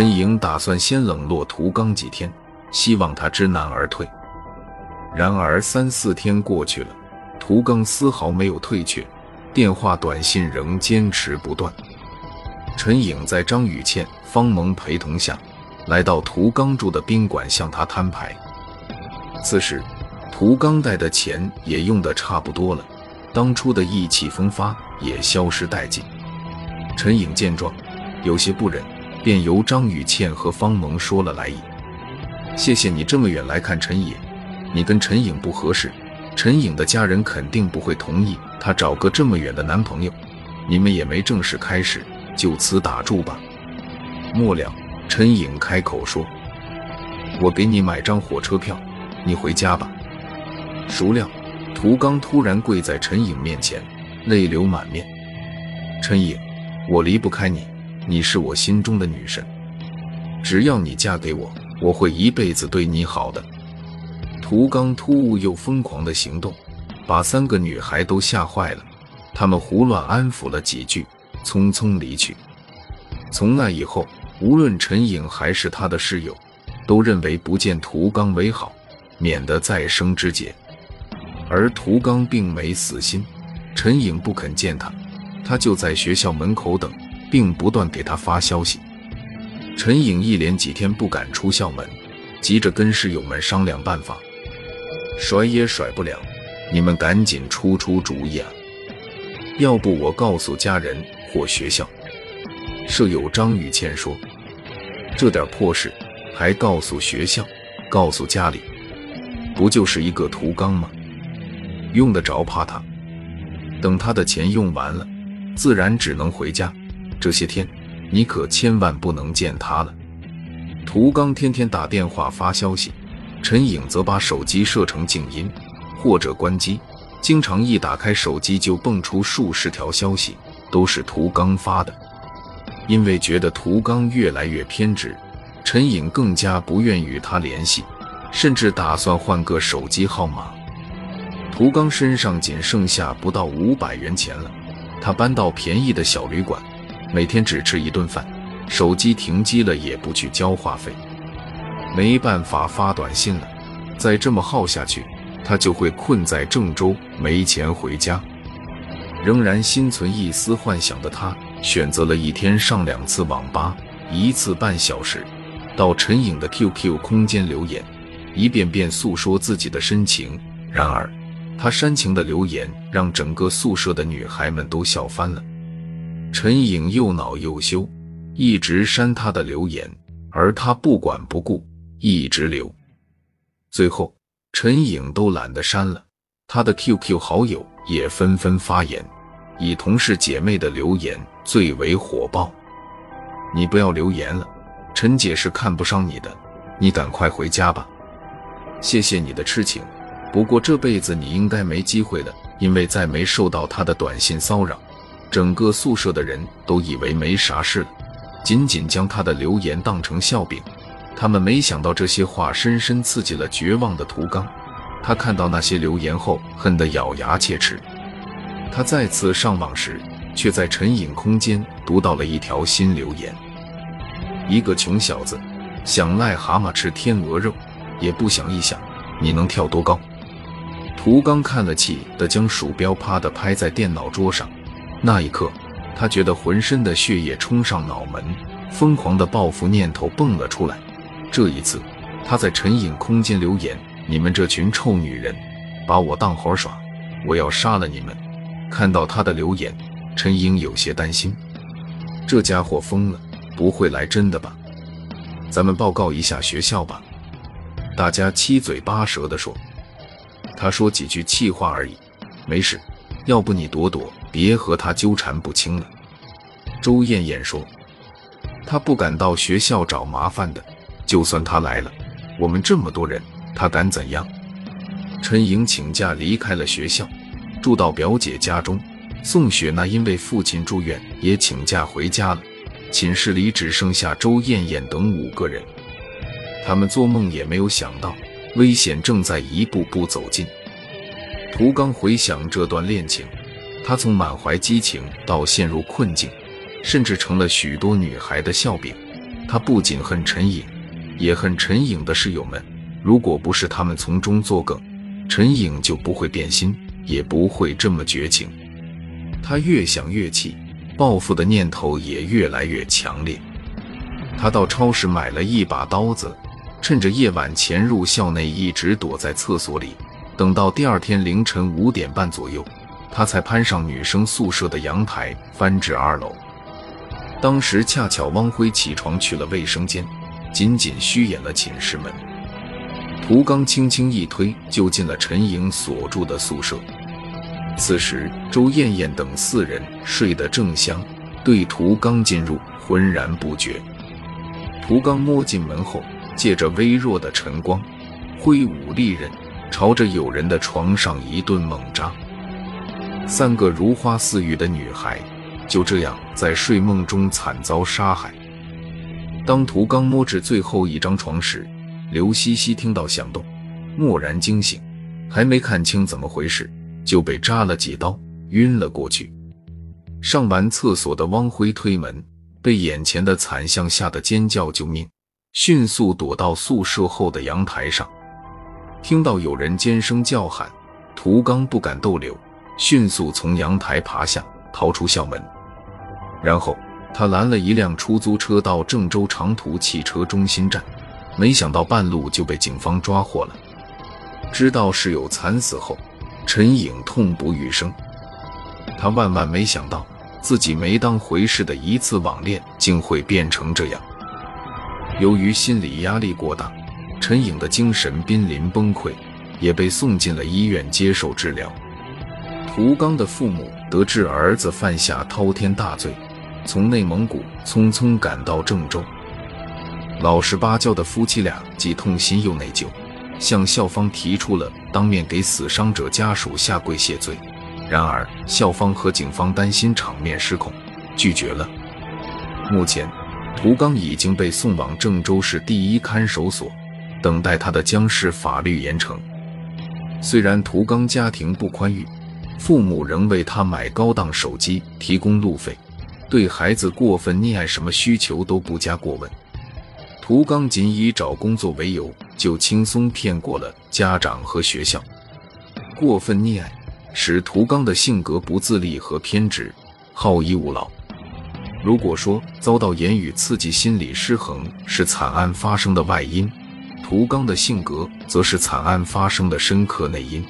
陈颖打算先冷落涂刚几天，希望他知难而退。然而三四天过去了，涂刚丝毫没有退却，电话、短信仍坚持不断。陈颖在张雨倩、方萌陪同下，来到涂刚住的宾馆向他摊牌。此时，涂刚带的钱也用得差不多了，当初的意气风发也消失殆尽。陈颖见状，有些不忍，便由张雨倩和方萌说了来意：“谢谢你这么远来看陈颖。”你跟陈颖不合适，陈颖的家人肯定不会同意她找个这么远的男朋友。你们也没正式开始，就此打住吧。末了，陈颖开口说：“我给你买张火车票，你回家吧。”孰料，涂刚突然跪在陈颖面前，泪流满面：“陈颖，我离不开你，你是我心中的女神，只要你嫁给我，我会一辈子对你好的。”涂刚突兀又疯狂的行动，把三个女孩都吓坏了。他们胡乱安抚了几句，匆匆离去。从那以后，无论陈颖还是他的室友，都认为不见涂刚为好，免得再生枝节。而涂刚并没死心，陈颖不肯见他，他就在学校门口等，并不断给他发消息。陈颖一连几天不敢出校门，急着跟室友们商量办法。甩也甩不了，你们赶紧出出主意啊！要不我告诉家人或学校。舍友张雨倩说：“这点破事还告诉学校，告诉家里，不就是一个涂刚吗？用得着怕他？等他的钱用完了，自然只能回家。这些天你可千万不能见他了。涂刚天天打电话发消息。”陈颖则把手机设成静音或者关机，经常一打开手机就蹦出数十条消息，都是涂刚发的。因为觉得涂刚越来越偏执，陈颖更加不愿与他联系，甚至打算换个手机号码。涂刚身上仅剩下不到五百元钱了，他搬到便宜的小旅馆，每天只吃一顿饭，手机停机了也不去交话费。没办法发短信了，再这么耗下去，他就会困在郑州，没钱回家。仍然心存一丝幻想的他，选择了一天上两次网吧，一次半小时，到陈颖的 QQ 空间留言，一遍遍诉说自己的深情。然而，他煽情的留言让整个宿舍的女孩们都笑翻了。陈颖又恼又羞，一直删他的留言，而他不管不顾。一直留，最后陈颖都懒得删了，他的 QQ 好友也纷纷发言，以同事姐妹的留言最为火爆。你不要留言了，陈姐是看不上你的，你赶快回家吧。谢谢你的痴情，不过这辈子你应该没机会了，因为再没受到他的短信骚扰，整个宿舍的人都以为没啥事了，仅仅将他的留言当成笑柄。他们没想到这些话深深刺激了绝望的涂刚，他看到那些留言后，恨得咬牙切齿。他再次上网时，却在陈颖空间读到了一条新留言：一个穷小子想癞蛤蟆吃天鹅肉，也不想一想你能跳多高。涂刚看了气的将鼠标啪的拍在电脑桌上，那一刻，他觉得浑身的血液冲上脑门，疯狂的报复念头蹦了出来。这一次，他在陈颖空间留言：“你们这群臭女人，把我当猴耍，我要杀了你们！”看到他的留言，陈颖有些担心：“这家伙疯了，不会来真的吧？”咱们报告一下学校吧。大家七嘴八舌地说：“他说几句气话而已，没事。要不你躲躲，别和他纠缠不清了。”周艳艳说：“他不敢到学校找麻烦的。”就算他来了，我们这么多人，他敢怎样？陈颖请假离开了学校，住到表姐家中。宋雪娜因为父亲住院，也请假回家了。寝室里只剩下周艳艳等五个人。他们做梦也没有想到，危险正在一步步走近。涂刚回想这段恋情，他从满怀激情到陷入困境，甚至成了许多女孩的笑柄。他不仅恨陈颖，也恨陈颖的室友们。如果不是他们从中作梗，陈颖就不会变心，也不会这么绝情。他越想越气，报复的念头也越来越强烈。他到超市买了一把刀子，趁着夜晚潜入校内，一直躲在厕所里。等到第二天凌晨五点半左右，他才攀上女生宿舍的阳台，翻至二楼。当时恰巧汪辉起床去了卫生间，仅仅虚掩了寝室门。涂刚轻轻一推，就进了陈颖所住的宿舍。此时，周艳艳等四人睡得正香，对涂刚进入浑然不觉。涂刚摸进门后，借着微弱的晨光，挥舞利刃，朝着友人的床上一顿猛扎。三个如花似玉的女孩就这样在睡梦中惨遭杀害。当涂刚摸至最后一张床时，刘西西听到响动，蓦然惊醒，还没看清怎么回事，就被扎了几刀，晕了过去。上完厕所的汪辉推门，被眼前的惨象吓得尖叫救命，迅速躲到宿舍后的阳台上。听到有人尖声叫喊，涂刚不敢逗留，迅速从阳台爬下，逃出校门。然后他拦了一辆出租车到郑州长途汽车中心站。没想到半路就被警方抓获了。知道室友惨死后，陈颖痛不欲生。他万万没想到，自己没当回事的一次网恋，竟会变成这样。由于心理压力过大，陈颖的精神濒临崩溃，也被送进了医院接受治疗。涂刚的父母得知儿子犯下滔天大罪，从内蒙古匆匆赶到郑州。老实巴交的夫妻俩既痛心又内疚，向校方提出了当面给死伤者家属下跪谢罪。然而，校方和警方担心场面失控，拒绝了。目前，涂刚已经被送往郑州市第一看守所，等待他的将是法律严惩。虽然涂刚家庭不宽裕，父母仍为他买高档手机，提供路费，对孩子过分溺爱什么需求都不加过问。涂刚仅以找工作为由，就轻松骗过了家长和学校。过分溺爱使涂刚的性格不自立和偏执，好逸恶劳。如果说遭到言语刺激、心理失衡是惨案发生的外因，涂刚的性格则是惨案发生的深刻内因。